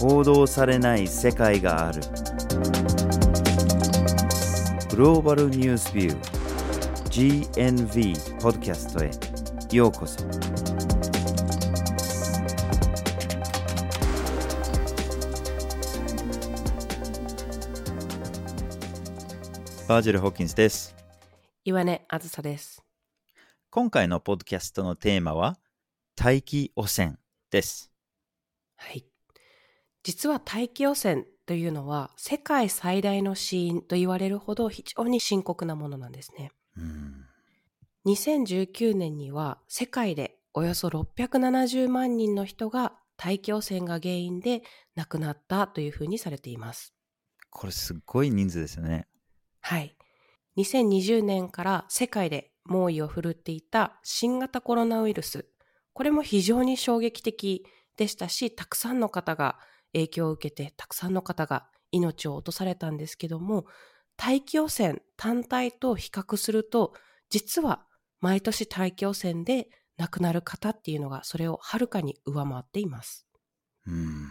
報道されない世界がある。グローバルニュースビュー GNV ポッドキャストへ。ようこそ。バージル・ホーキンスです。岩根あずさです。今回のポッドキャストのテーマは大気汚染です。はい。実は大気汚染というのは世界最大の死因と言われるほど非常に深刻なものなんですね。うん2019年には世界でおよそ670万人の人が大気汚染が原因で亡くなったというふうにされています。これすっごい人数ですよねはい。2020年から世界で猛威を振るっていた新型コロナウイルス。これも非常に衝撃的でしたし、たくさんの方が影響を受けて、たくさんの方が命を落とされたんですけども、大気汚染単体と比較すると、実は毎年大気汚染で亡くなる方っていうのがそれをはるかに上回っています。うん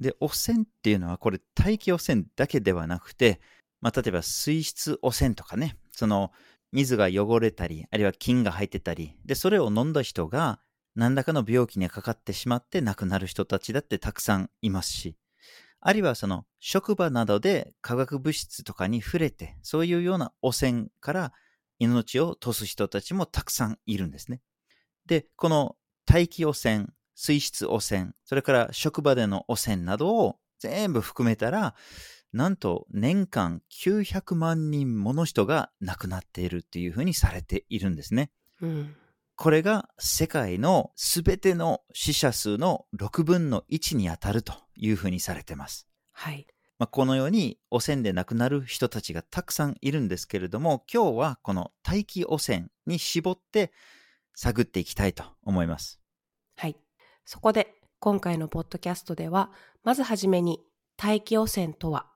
で汚染っていうのはこれ大気汚染だけではなくて、まあ、例えば水質汚染とかねその水が汚れたりあるいは菌が入ってたりでそれを飲んだ人が何らかの病気にかかってしまって亡くなる人たちだってたくさんいますしあるいはその職場などで化学物質とかに触れてそういうような汚染から命を落とす人たちもたくさんいるんですね。で、この大気汚染、水質汚染、それから職場での汚染などを全部含めたら、なんと年間900万人もの人が亡くなっているっていうふうにされているんですね。うん。これが世界のすべての死者数の6分の1に当たるというふうにされています。はい。まあ、このように汚染で亡くなる人たちがたくさんいるんですけれども、今日はこの大気汚染に絞って探っていきたいと思います。はい。そこで今回のポッドキャストでは、まずはじめに大気汚染とは、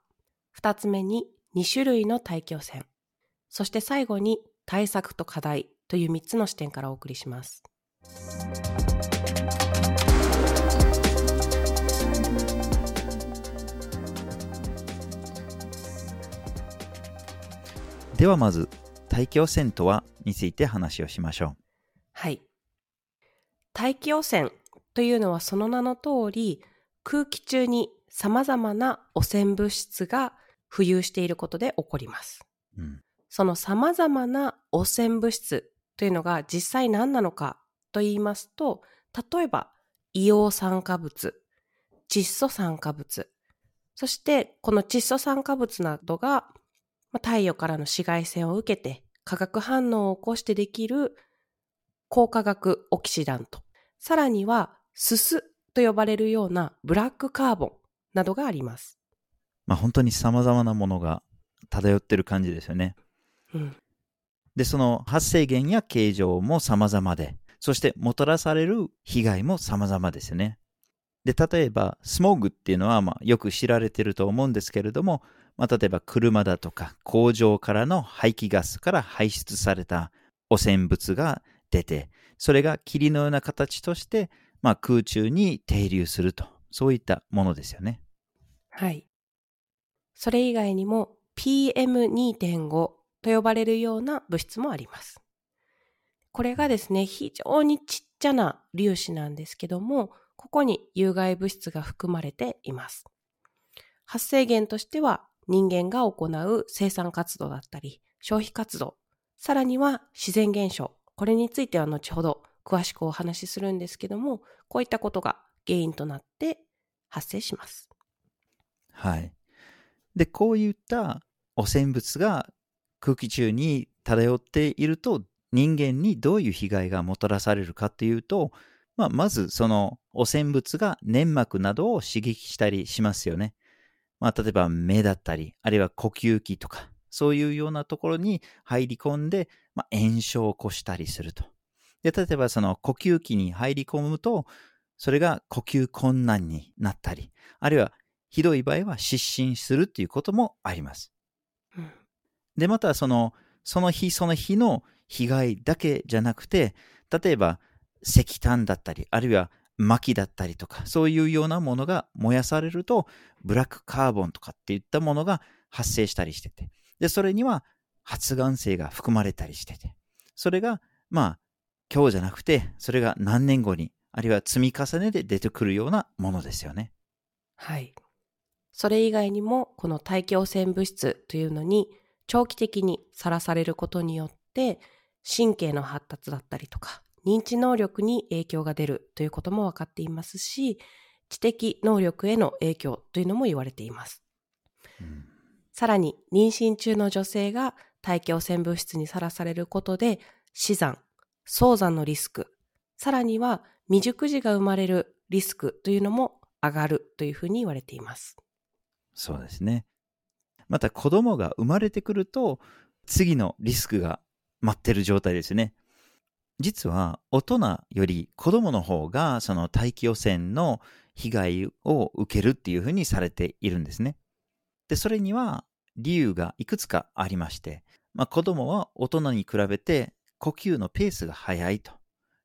二つ目に2種類の大気汚染、そして最後に対策と課題という3つの視点からお送りします。ではまず、大気汚染とはについて話をしましょはい。大気汚染というのはその名の通り、空気中に様々な汚染物質が浮遊していることで起こります。う。うん。その様々な汚染物質というのが実際何なのかと言いますと、例えば硫黄酸化物、窒素酸化物、そしてこの窒素酸化物などがまあ太陽からの紫外線を受けて化学反応を起こしてできる高化学オキシダント、さらにはすすと呼ばれるようなブラックカーボンなどがあります。まあ本当に様々なものが漂ってる感じですよね。うん、で、その発生源や形状も様々で、そしてもたらされる被害も様々ですよね。で、例えば、スモーグっていうのは、まあ、よく知られてると思うんですけれども、まあ、例えば車だとか工場からの排気ガスから排出された汚染物が出て、それが霧のような形として、まあ、空中に停留すると、そういったものですよね。はい。それ以外にも PM2.5 と呼ばれるような物質もあります。これがですね、非常にちっちゃな粒子なんですけども、ここに有害物質が含まれています。発生源としては人間が行う生産活動だったり、消費活動、さらには自然現象。これについては後ほど詳しくお話しするんですけども、こういったことが原因となって発生します。はい。で、こういった汚染物が空気中に漂っていると、人間にどういう被害がもたらされるかっていうと、まあ、まずその汚染物が粘膜などを刺激したりしますよね。まあ、例えば目だったり、あるいは呼吸器とか、そういうようなところに入り込んで、まあ、炎症を起こしたりすると。で、例えばその呼吸器に入り込むと、それが呼吸困難になったり、あるいはひどい場合は失神するっていうこともあります。で、またその、その日その日の被害だけじゃなくて、例えば石炭だったり、あるいは薪だったりとか、そういうようなものが燃やされると、ブラックカーボンとかっていったものが発生したりしてて、で、それには発がん性が含まれたりしてて、それが、まあ、今日じゃなくて、それが何年後に、あるいは積み重ねで出てくるようなものですよね。はい。それ以外にも、この大気汚染物質というのに長期的にさらされることによって、神経の発達だったりとか、認知能力に影響が出るということも分かっていますし、知的能力への影響というのも言われています。うん、さらに、妊娠中の女性が大気汚染物質にさらされることで、死産、早産のリスク、さらには未熟児が生まれるリスクというのも上がるというふうに言われています。そうですね。また子供が生まれてくると、次のリスクが待ってる状態ですね。実は大人より子供の方がその大気汚染の被害を受けるっていうふうにされているんですね。で、それには理由がいくつかありまして、まあ、子供は大人に比べて呼吸のペースが速いと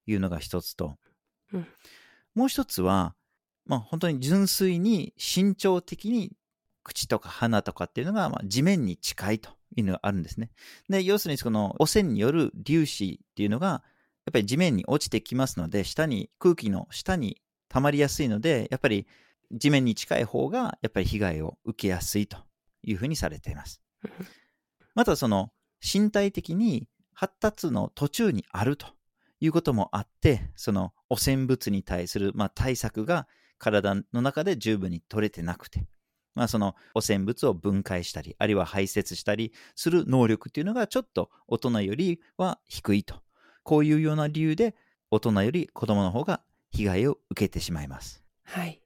いうのが一つと、うん、もう一つは、まあ、本当に純粋に身長的に口とか鼻とかっていうのがま地面に近いというのがあるんですね。で、要するにこの汚染による粒子っていうのがやっぱり地面に落ちてきますので、下に、空気の下に溜まりやすいので、やっぱり地面に近い方が、やっぱり被害を受けやすいというふうにされています。またその、身体的に発達の途中にあるということもあって、その汚染物に対する、まあ、対策が体の中で十分に取れてなくて、まあ、その汚染物を分解したり、あるいは排泄したりする能力っていうのがちょっと大人よりは低いとこういうような理由で大人より子供の方が被害を受けてしまいます。はい。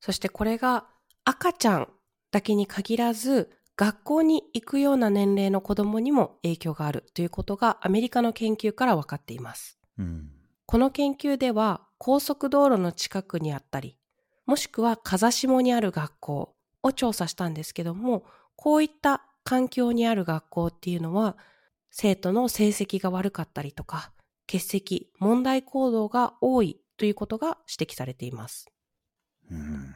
そしてこれが赤ちゃんだけに限らず学校に行くような年齢の子供にも影響があるということがアメリカの研究から分かっています。うん、この研究では高速道路の近くにあったり、もしくは風下にある学校を調査したんですけども、こういった環境にある学校っていうのは生徒の成績が悪かったりとか、欠席、問題行動が多いということが指摘されています。うん。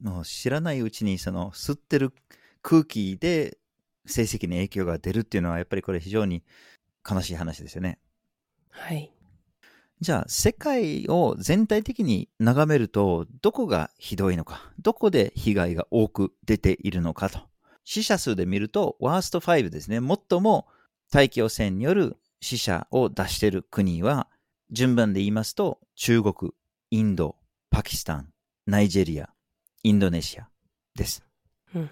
もう知らないうちにその吸ってる空気で成績に影響が出るっていうのはやっぱりこれ非常に悲しい話ですよね。はい。じゃあ世界を全体的に眺めるとどこがひどいのか、どこで被害が多く出ているのかと。死者数で見るとワースト5ですね。最も大気汚染による死者を出している国は、順番で言いますと、中国、インド、パキスタン、ナイジェリア、インドネシアです。うん、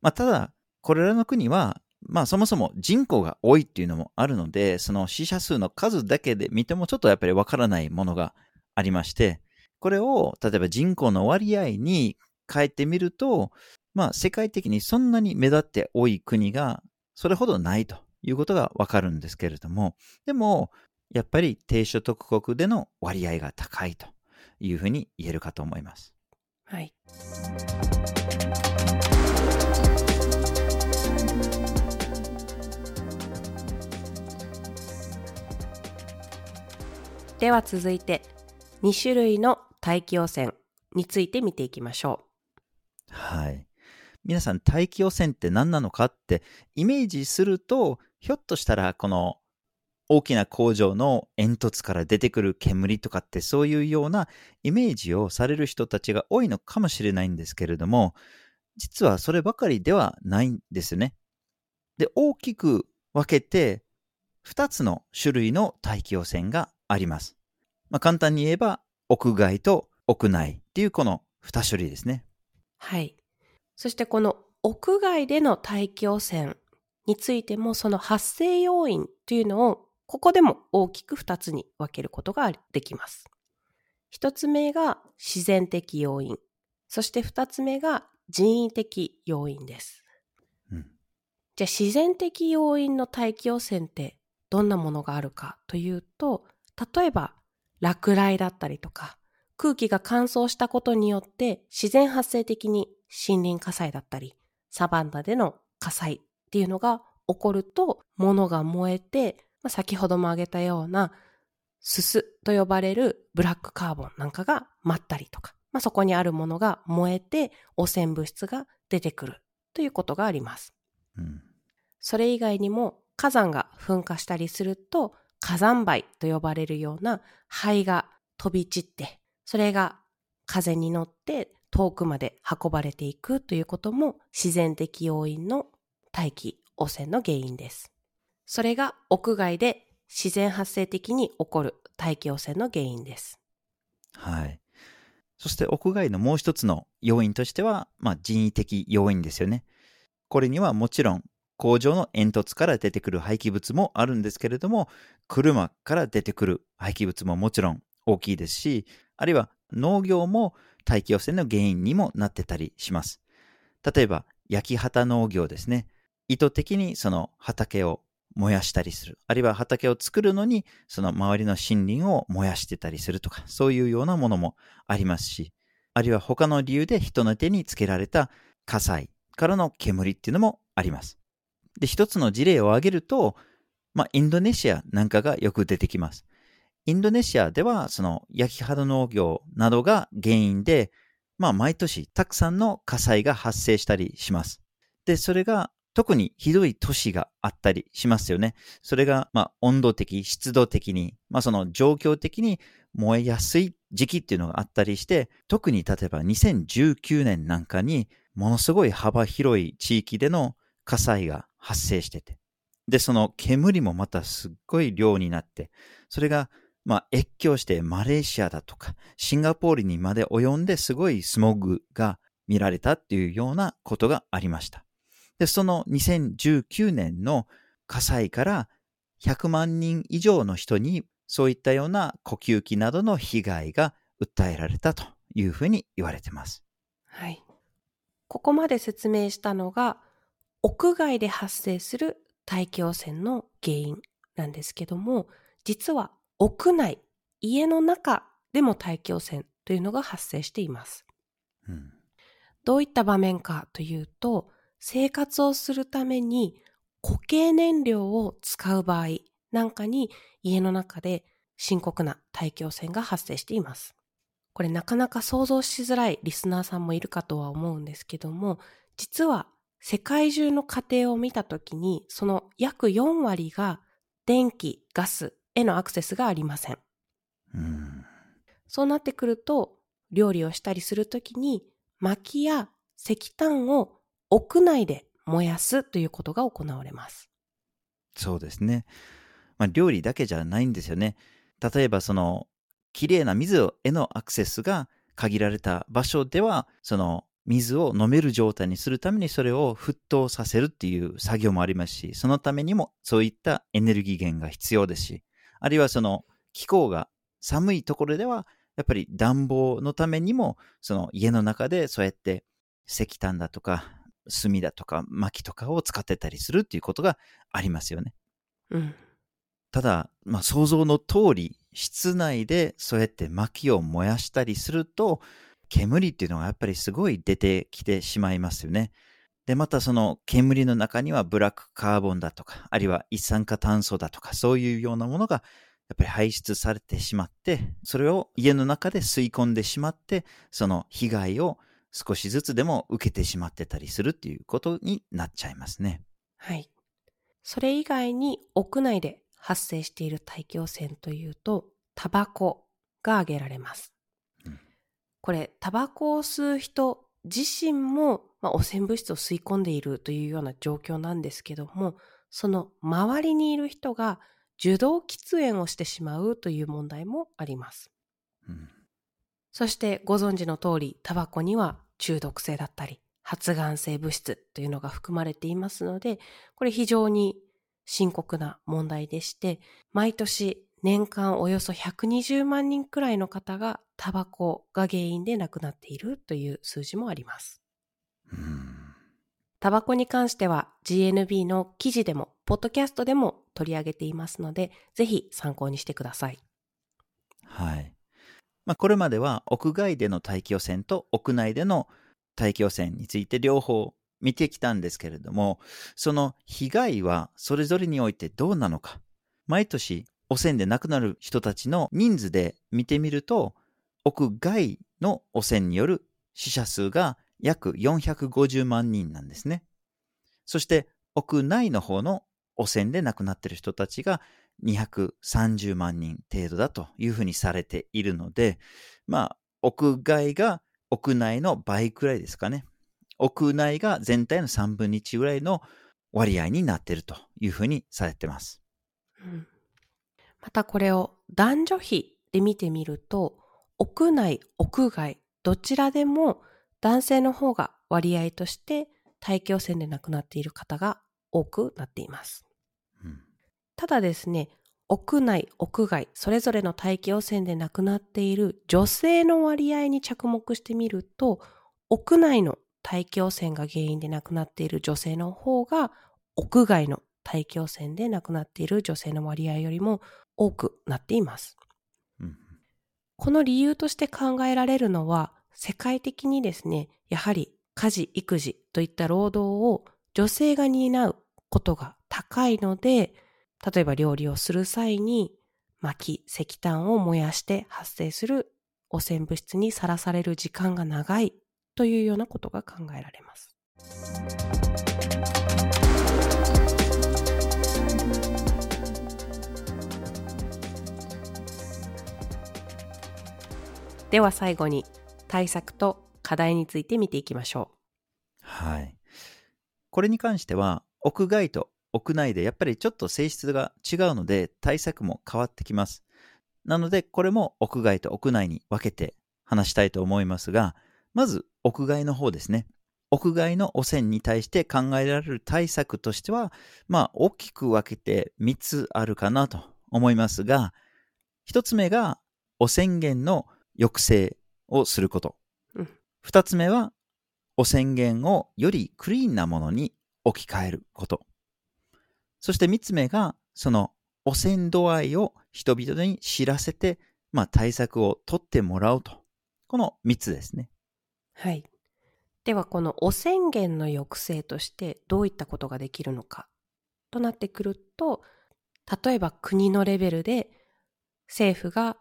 まあ、ただ、これらの国は、まあそもそも人口が多いっていうのもあるので、その死者数の数だけで見てもちょっとやっぱりわからないものがありまして、これを例えば人口の割合に変えてみると、まあ世界的にそんなに目立って多い国がそれほどないということがわかるんですけれども、でも、やっぱり低所得国での割合が高いというふうに言えるかと思います。はい。では続いて2種類の大気汚染について見ていきましょう。はい。皆さん大気汚染って何なのかってイメージするとひょっとしたらこの大きな工場の煙突から出てくる煙とかってそういうようなイメージをされる人たちが多いのかもしれないんですけれども、実はそればかりではないんですね。で、大きく分けて2つの種類の大気汚染があります。まあ、簡単に言えば屋外と屋内っていうこの2種類ですね。はい。そしてこの屋外での大気汚染についてもその発生要因というのをここでも大きく2つに分けることができます。1つ目が自然的要因、そして2つ目が人為的要因です。うん、じゃあ自然的要因の大気汚染ってどんなものがあるかというと、例えば落雷だったりとか空気が乾燥したことによって自然発生的に森林火災だったりサバンナでの火災っていうのが起こると、物が燃えて、まあ、先ほども挙げたような、すすと呼ばれるブラックカーボンなんかが舞ったりとか、まあ、そこにあるものが燃えて汚染物質が出てくるということがあります。うん。それ以外にも火山が噴火したりすると火山灰と呼ばれるような灰が飛び散って、それが風に乗って遠くまで運ばれていくということも自然的要因の大気汚染の原因です。それが屋外で自然発生的に起こる大気汚染の原因です。はい。そして屋外のもう一つの要因としては、まあ、人為的要因ですよね。これにはもちろん工場の煙突から出てくる廃棄物もあるんですけれども、車から出てくる廃棄物ももちろん大きいですし、あるいは農業も大気汚染の原因にもなってたりします。例えば、焼き畑農業ですね。意図的にその畑を燃やしたりする。あるいは畑を作るのに、その周りの森林を燃やしてたりするとか、そういうようなものもありますし、あるいは他の理由で人の手につけられた火災からの煙っていうのもあります。で、一つの事例を挙げると、まあ、インドネシアなんかがよく出てきます。インドネシアでは、その焼き畑農業などが原因で、まあ、毎年たくさんの火災が発生したりします。で、それが特にひどい都市があったりしますよね。それが、まあ、温度的、湿度的に、まあ、その状況的に燃えやすい時期っていうのがあったりして、特に例えば2019年なんかに、ものすごい幅広い地域での火災が発生してて。で、その煙もまたすっごい量になって、それが、まあ、越境してマレーシアだとか、シンガポールにまで及んですごいスモッグが見られたっていうようなことがありました。で、その2019年の火災から100万人以上の人にそういったような呼吸器などの被害が訴えられたというふうに言われてます。はい。ここまで説明したのが、屋外で発生する大気汚染の原因なんですけども、実は屋内、家の中でも大気汚染というのが発生しています。うん。どういった場面かというと、生活をするために固形燃料を使う場合なんかに家の中で深刻な大気汚染が発生しています。これなかなか想像しづらいリスナーさんもいるかとは思うんですけども、実は世界中の家庭を見たときに、その約4割が電気、ガスへのアクセスがありません。うん。そうなってくると、料理をしたりするときに、薪や石炭を屋内で燃やすということが行われます。そうですね。まあ、料理だけじゃないんですよね。例えばその、きれいな水へのアクセスが限られた場所では、その水を飲める状態にするためにそれを沸騰させるっていう作業もありますし、そのためにもそういったエネルギー源が必要ですし、あるいはその気候が寒いところでは、やっぱり暖房のためにも、その家の中でそうやって石炭だとか、炭だとか薪とかを使ってたりするっていうことがありますよね。うん。ただ、まあ、想像の通り、室内でそうやって薪を燃やしたりすると、煙っていうのがやっぱりすごい出てきてしまいますよね。で、またその煙の中にはブラックカーボンだとか、あるいは一酸化炭素だとか、そういうようなものがやっぱり排出されてしまって、それを家の中で吸い込んでしまって、その被害を少しずつでも受けてしまってたりするっていうことになっちゃいますね。はい。それ以外に屋内で発生している大気汚染というと、タバコが挙げられます。うんこれ、タバコを吸う人自身も、まあ、汚染物質を吸い込んでいるというような状況なんですけども、その周りにいる人が受動喫煙をしてしまうという問題もあります。うんそしてご存知の通り、タバコには中毒性だったり、発がん性物質というのが含まれていますので、これ非常に深刻な問題でして、毎年年間およそ120万人くらいの方がタバコが原因で亡くなっているという数字もあります。うんタバコに関しては GNB の記事でも、ポッドキャストでも取り上げていますので、ぜひ参考にしてください。はい。まあ、これまでは屋外での大気汚染と屋内での大気汚染について両方見てきたんですけれども、その被害はそれぞれにおいてどうなのか。毎年汚染で亡くなる人たちの人数で見てみると、屋外の汚染による死者数が約450万人なんですね。そして屋内の方の汚染で亡くなっている人たちが230万人程度だというふうにされているので、まあ、屋外が屋内の倍くらいですかね。屋内が全体の3分の1ぐらいの割合になっているというふうにされています。うん、またこれを男女比で見てみると、屋内、屋外、どちらでも男性の方が割合として大気汚染で亡くなっている方が多くなっています。うん、ただですね、屋内、屋外、それぞれの大気汚染で亡くなっている女性の割合に着目してみると、屋内の大気汚染が原因で亡くなっている女性の方が、屋外の大気汚染で亡くなっている女性の割合よりも多くなっています。うん、この理由として考えられるのは、世界的にですね、やはり家事、育児といった労働を女性が担うことが高いので、例えば料理をする際に薪、石炭を燃やして発生する汚染物質にさらされる時間が長いというようなことが考えられます。では最後に対策と課題について見ていきましょう。はい。これに関しては屋外と屋内でやっぱりちょっと性質が違うので対策も変わってきます。なのでこれも屋外と屋内に分けて話したいと思いますが、まず屋外の方ですね。屋外の汚染に対して考えられる対策としては、まあ大きく分けて3つあるかなと思いますが、1つ目が汚染源の抑制をすること。二、つ目は、汚染源をよりクリーンなものに置き換えること。そして三つ目が、その汚染度合いを人々に知らせて、まあ、対策を取ってもらうと。この三つですね。はい。では、この汚染源の抑制としてどういったことができるのかとなってくると、例えば国のレベルで政府が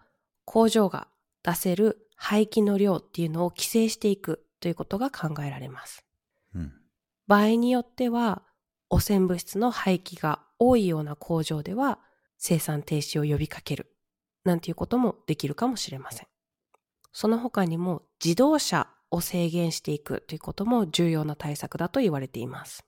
工場が出せる廃棄の量っていうのを規制していくということが考えられます。うん、場合によっては、汚染物質の廃棄が多いような工場では生産停止を呼びかけるなんていうこともできるかもしれません。その他にも自動車を制限していくということも重要な対策だと言われています。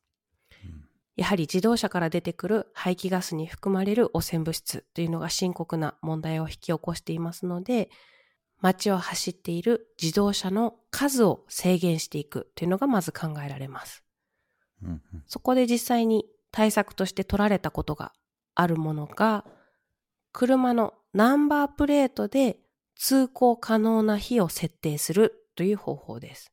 やはり自動車から出てくる排気ガスに含まれる汚染物質というのが深刻な問題を引き起こしていますので、街を走っている自動車の数を制限していくというのがまず考えられます。そこで実際に対策として取られたことがあるものが、車のナンバープレートで通行可能な日を設定するという方法です。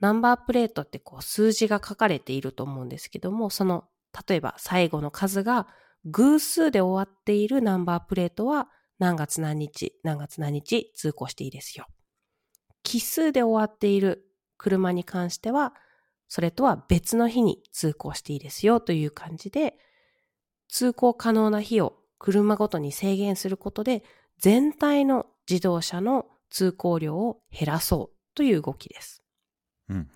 ナンバープレートってこう数字が書かれていると思うんですけども、その例えば最後の数が偶数で終わっているナンバープレートは何月何日、何月何日通行していいですよ。奇数で終わっている車に関しては、それとは別の日に通行していいですよという感じで、通行可能な日を車ごとに制限することで、全体の自動車の通行量を減らそうという動きです。うん。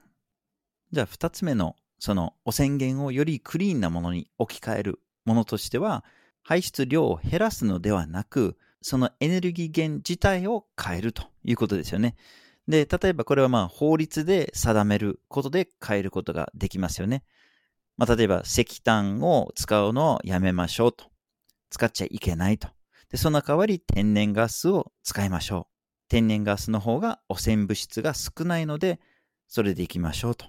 じゃあ二つ目のその汚染源をよりクリーンなものに置き換えるものとしては、排出量を減らすのではなく、そのエネルギー源自体を変えるということですよね。で、例えばこれはまあ法律で定めることで変えることができますよね。まあ、例えば石炭を使うのをやめましょうと。使っちゃいけないと。で、その代わり天然ガスを使いましょう。天然ガスの方が汚染物質が少ないので、それでいきましょうと。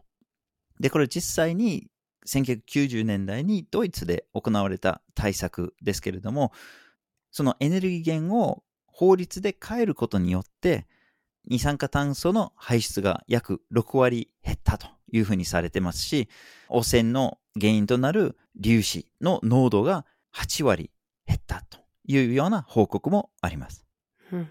で、これ実際に1990年代にドイツで行われた対策ですけれども、そのエネルギー源を法律で変えることによって、二酸化炭素の排出が約6割減ったというふうにされてますし、汚染の原因となる粒子の濃度が8割減ったというような報告もあります。うん、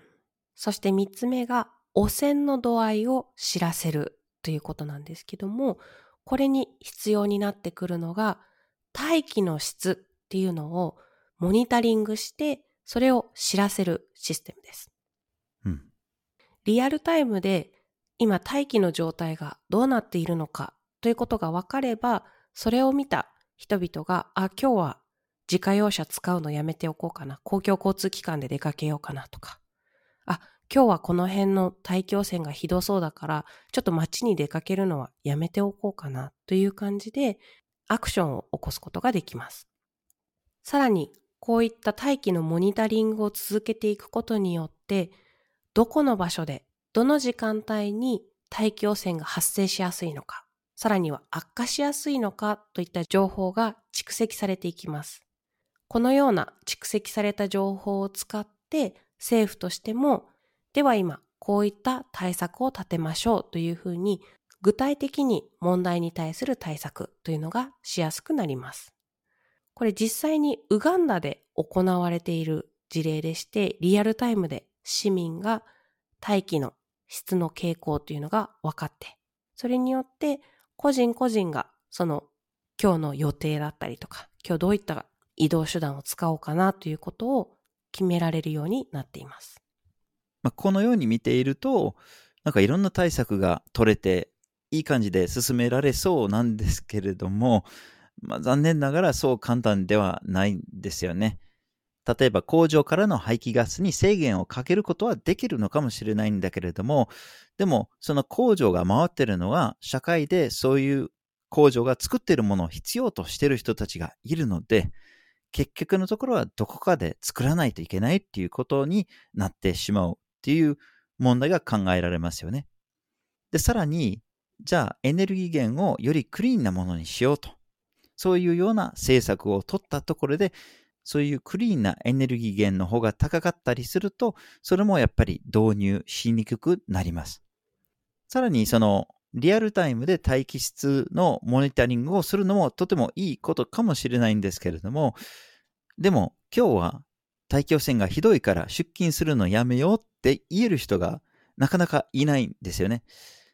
そして3つ目が汚染の度合いを知らせるということなんですけども、これに必要になってくるのが大気の質っていうのをモニタリングして、それを知らせるシステムです。うん。リアルタイムで今大気の状態がどうなっているのかということが分かれば、それを見た人々が、あ、今日は自家用車使うのやめておこうかな。公共交通機関で出かけようかなとか。あ、今日はこの辺の大気汚染がひどそうだから、ちょっと街に出かけるのはやめておこうかなという感じで、アクションを起こすことができます。さらに、こういった大気のモニタリングを続けていくことによって、どこの場所で、どの時間帯に大気汚染が発生しやすいのか、さらには悪化しやすいのかといった情報が蓄積されていきます。このような蓄積された情報を使って政府としても、では今こういった対策を立てましょうというふうに具体的に問題に対する対策というのがしやすくなります。これ実際にウガンダで行われている事例でして、リアルタイムで市民が大気の質の傾向というのが分かって、それによって個人個人がその今日の予定だったりとか、今日どういった移動手段を使おうかなということを決められるようになっています。まあ、このように見ていると、なんかいろんな対策が取れて、いい感じで進められそうなんですけれども、まあ、残念ながらそう簡単ではないんですよね。例えば工場からの排気ガスに制限をかけることはできるのかもしれないんだけれども、でもその工場が回ってるのは社会でそういう工場が作ってるものを必要としてる人たちがいるので、結局のところはどこかで作らないといけないっていうことになってしまうっていう問題が考えられますよね。で、さらに、じゃあエネルギー源をよりクリーンなものにしようと。そういうような政策を取ったところで、そういうクリーンなエネルギー源の方が高かったりすると、それもやっぱり導入しにくくなります。さらに、その、リアルタイムで待機室のモニタリングをするのもとてもいいことかもしれないんですけれども、でも今日は大気汚染がひどいから出勤するのやめようって言える人がなかなかいないんですよね。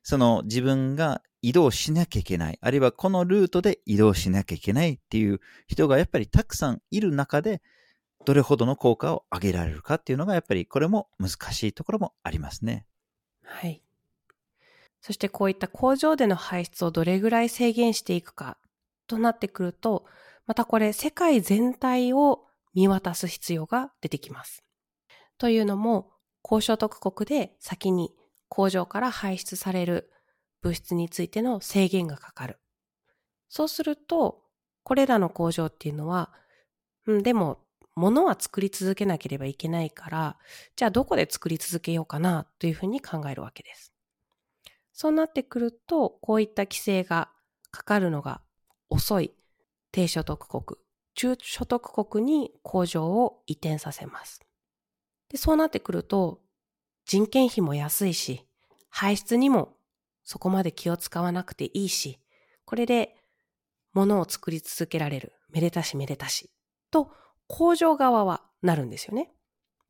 その自分が移動しなきゃいけない、あるいはこのルートで移動しなきゃいけないっていう人がやっぱりたくさんいる中で、どれほどの効果を上げられるかっていうのがやっぱりこれも難しいところもありますね。はい。そしてこういった工場での排出をどれぐらい制限していくかとなってくると、またこれ世界全体を見渡す必要が出てきます。というのも、高所得国で先に工場から排出される物質についての制限がかかる。そうすると、これらの工場っていうのは、うん、でも、物は作り続けなければいけないから、じゃあどこで作り続けようかなというふうに考えるわけです。そうなってくると、こういった規制がかかるのが遅い低所得国、中所得国に工場を移転させます。でそうなってくると、人件費も安いし、排出にもそこまで気を使わなくていいし、これで物を作り続けられる。めでたしめでたし。と、工場側はなるんですよね。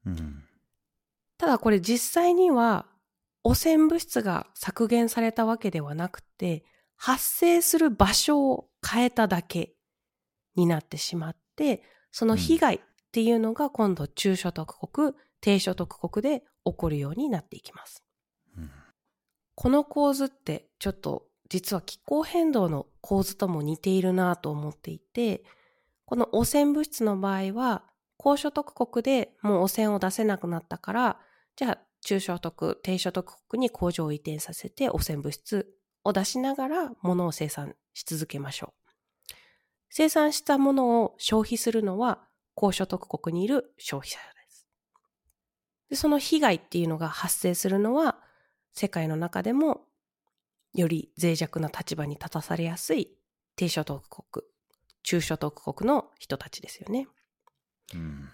うん。ただこれ実際には汚染物質が削減されたわけではなくて、発生する場所を変えただけになってしまって、その被害っていうのが今度中所得国、低所得国で起こるようになっていきます。この構図ってちょっと実は気候変動の構図とも似ているなと思っていて、この汚染物質の場合は、高所得国でもう汚染を出せなくなったから、じゃあ中所得、低所得国に工場を移転させて汚染物質を出しながら物を生産し続けましょう。生産したものを消費するのは高所得国にいる消費者です。でその被害っていうのが発生するのは世界の中でもより脆弱な立場に立たされやすい低所得国、中所得国の人たちですよね。うん。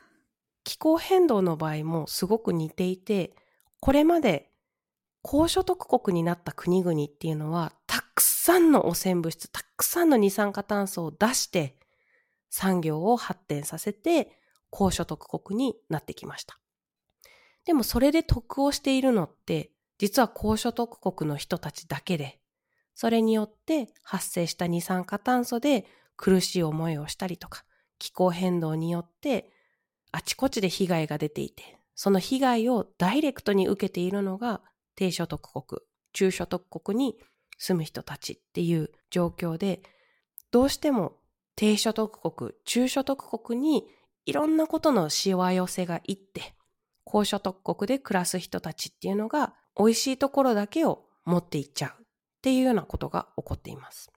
気候変動の場合もすごく似ていて、これまで高所得国になった国々っていうのは、たくさんの汚染物質、たくさんの二酸化炭素を出して、産業を発展させて、高所得国になってきました。でもそれで得をしているのって、実は高所得国の人たちだけで、それによって発生した二酸化炭素で苦しい思いをしたりとか、気候変動によってあちこちで被害が出ていて、その被害をダイレクトに受けているのが低所得国、中所得国に住む人たちっていう状況で、どうしても低所得国、中所得国にいろんなことのしわ寄せがいって、高所得国で暮らす人たちっていうのが美味しいところだけを持っていっちゃうっていうようなことが起こっています。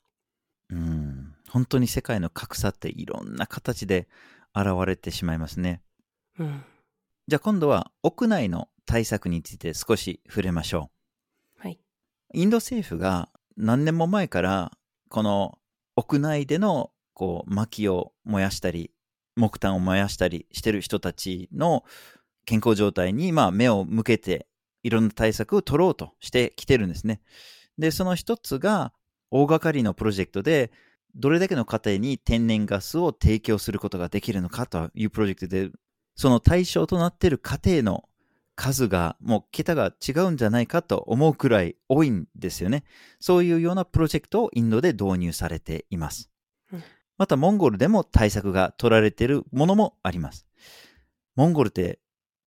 うん、本当に世界の格差っていろんな形で現れてしまいますね。うん、じゃあ今度は屋内の対策について少し触れましょう。はい。インド政府が何年も前からこの屋内でのこう薪を燃やしたり木炭を燃やしたりしてる人たちの健康状態にまあ目を向けていろんな対策を取ろうとしてきてるんですね。で、その一つが大掛かりのプロジェクトでどれだけの家庭に天然ガスを提供することができるのかというプロジェクトで、その対象となっている家庭の数がもう桁が違うんじゃないかと思うくらい多いんですよね。そういうようなプロジェクトをインドで導入されています。またモンゴルでも対策が取られているものもあります。モンゴルって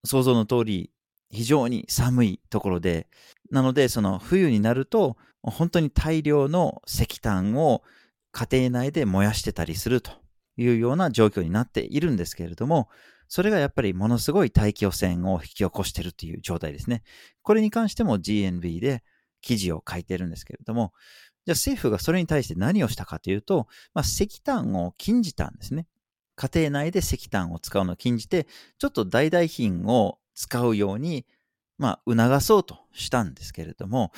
想像の通り非常に寒いところで、なのでその冬になると本当に大量の石炭を家庭内で燃やしてたりするというような状況になっているんですけれども、それがやっぱりものすごい大気汚染を引き起こしているという状態ですね。これに関しても GNB で記事を書いてるんですけれども、じゃあ政府がそれに対して何をしたかというと、まあ、石炭を禁じたんですね。家庭内で石炭を使うのを禁じて、ちょっと代々品を使うように、まあ、促そうとしたんですけれども、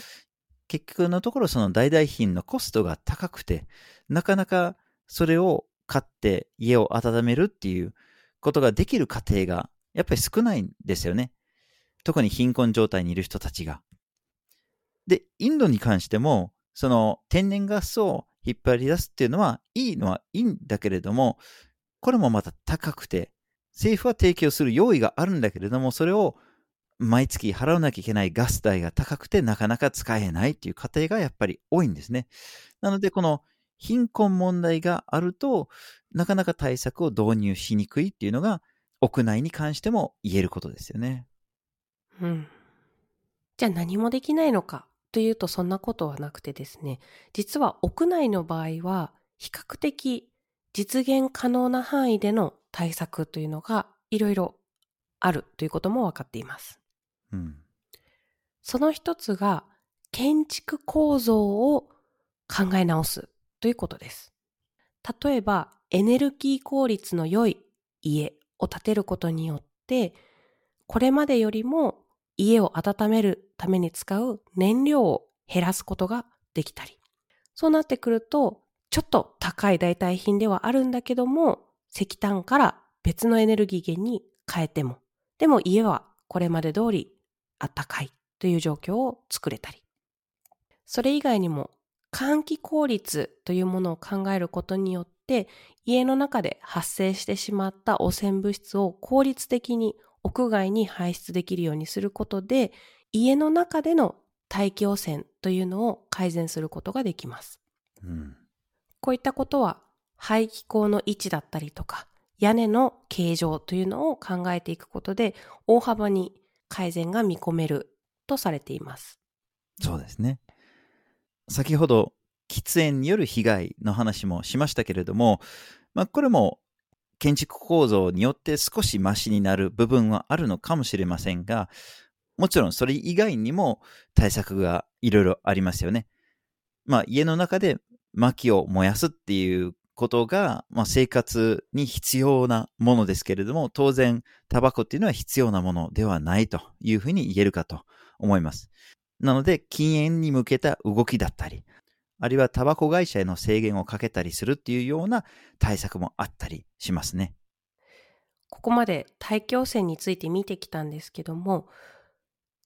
結局のところその代々品のコストが高くて、なかなかそれを買って家を温めるっていうことができる家庭がやっぱり少ないんですよね。特に貧困状態にいる人たちが。で、インドに関しても、その天然ガスを引っ張り出すっていうのはいいのはいいんだけれども、これもまた高くて、政府は提供する用意があるんだけれども、それを毎月払わなきゃいけないガス代が高くてなかなか使えないっていう家庭がやっぱり多いんですね。なので、この貧困問題があると、なかなか対策を導入しにくいっていうのが、屋内に関しても言えることですよね。うん。じゃあ何もできないのかというとそんなことはなくてですね、実は屋内の場合は比較的実現可能な範囲での対策というのがいろいろあるということも分かっています。うん、その一つが建築構造を考え直すということです。例えばエネルギー効率の良い家を建てることによってこれまでよりも家を温めるために使う燃料を減らすことができたりそうなってくるとちょっと高い代替品ではあるんだけども石炭から別のエネルギー源に変えてもでも家はこれまで通りあったかいという状況を作れたり。それ以外にも換気効率というものを考えることによって家の中で発生してしまった汚染物質を効率的に屋外に排出できるようにすることで家の中での大気汚染というのを改善することができます。うん、こういったことは排気口の位置だったりとか屋根の形状というのを考えていくことで大幅に改善が見込めるとされています。そうですね。先ほど喫煙による被害の話もしましたけれども、まあ、これも建築構造によって少しマシになる部分はあるのかもしれませんが、もちろんそれ以外にも対策がいろいろありますよね。まあ家の中で薪を燃やすっていうことが、まあ、生活に必要なものですけれども、当然、タバコっていうのは必要なものではないというふうに言えるかと思います。なので、禁煙に向けた動きだったり、あるいはタバコ会社への制限をかけたりするっていうような対策もあったりしますね。ここまで大気汚染について見てきたんですけども、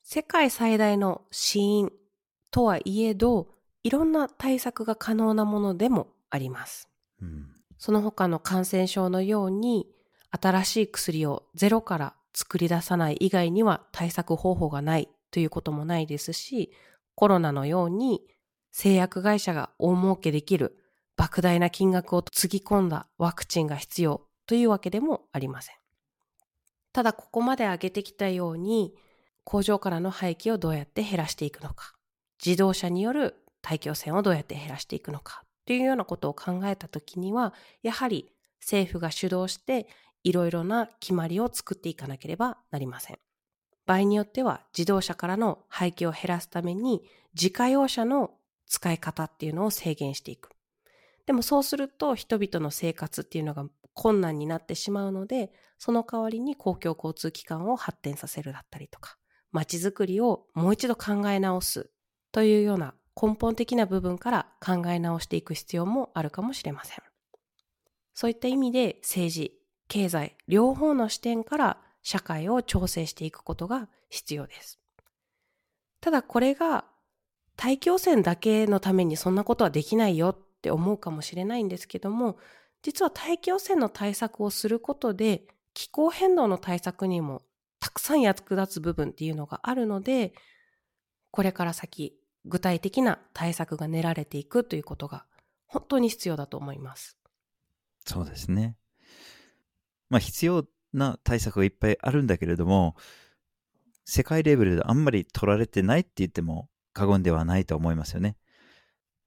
世界最大の死因とはいえど、いろんな対策が可能なものでもあります。うん、その他の感染症のように新しい薬をゼロから作り出さない以外には対策方法がないということもないですしコロナのように製薬会社が大儲けできる莫大な金額をつぎ込んだワクチンが必要というわけでもありません。ただここまで上げてきたように、工場からの廃棄をどうやって減らしていくのか、自動車による大気汚染をどうやって減らしていくのか、というようなことを考えたときには、やはり政府が主導していろいろな決まりを作っていかなければなりません。場合によっては自動車からの排気を減らすために自家用車の使い方っていうのを制限していく。でもそうすると人々の生活っていうのが困難になってしまうので、その代わりに公共交通機関を発展させるだったりとか、街づくりをもう一度考え直すというような根本的な部分から考え直していく必要もあるかもしれません。そういった意味で政治、経済、両方の視点から社会を調整していくことが必要です。ただこれが大気汚染だけのためにそんなことはできないよって思うかもしれないんですけども、実は大気汚染の対策をすることで気候変動の対策にもたくさん役立つ部分っていうのがあるので、これから先具体的な対策が練られていくということが本当に必要だと思います。そうですね。まあ必要な対策がいっぱいあるんだけれども、世界レベルであんまり取られてないって言っても過言ではないと思いますよね。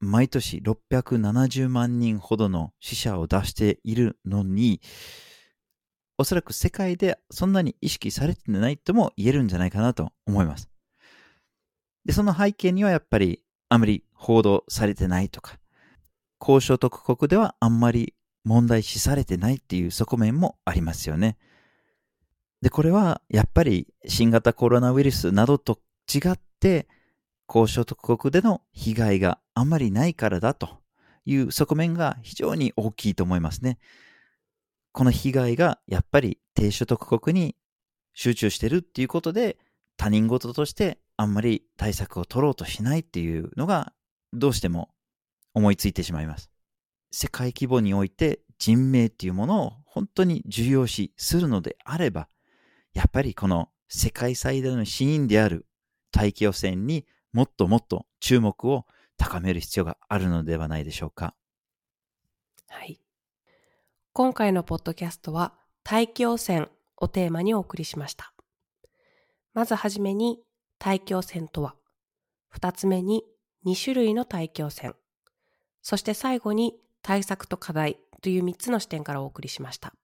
毎年670万人ほどの死者を出しているのに、おそらく世界でそんなに意識されてないとも言えるんじゃないかなと思います。で、その背景にはやっぱりあまり報道されてないとか、高所得国ではあんまり問題視されてないっていう側面もありますよね。で、これはやっぱり新型コロナウイルスなどと違って、高所得国での被害があんまりないからだという側面が非常に大きいと思いますね。この被害がやっぱり低所得国に集中してるっていうことで他人事としてあんまり対策を取ろうとしないっていうのがどうしても思いついてしまいます。世界規模において人命っていうものを本当に重要視するのであれば、やっぱりこの世界最大の死因である大気汚染にもっともっと注目を高める必要があるのではないでしょうか。はい。今回のポッドキャストは大気汚染をテーマにお送りしました。まずはじめに大気汚染とは、二つ目に2種類の大気汚染、そして最後に対策と課題という3つの視点からお送りしました。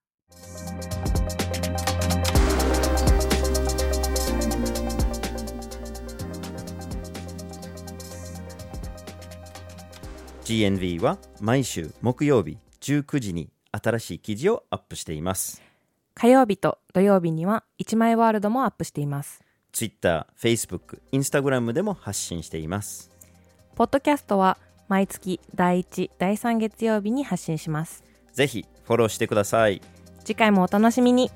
GNV は毎週木曜日19時に新しい記事をアップしています。火曜日と土曜日には1枚ワールドもアップしています。Twitter、Facebook、Instagram でも発信しています。ポッドキャストは毎月第1、第3月曜日に発信します。ぜひフォローしてください。次回もお楽しみに。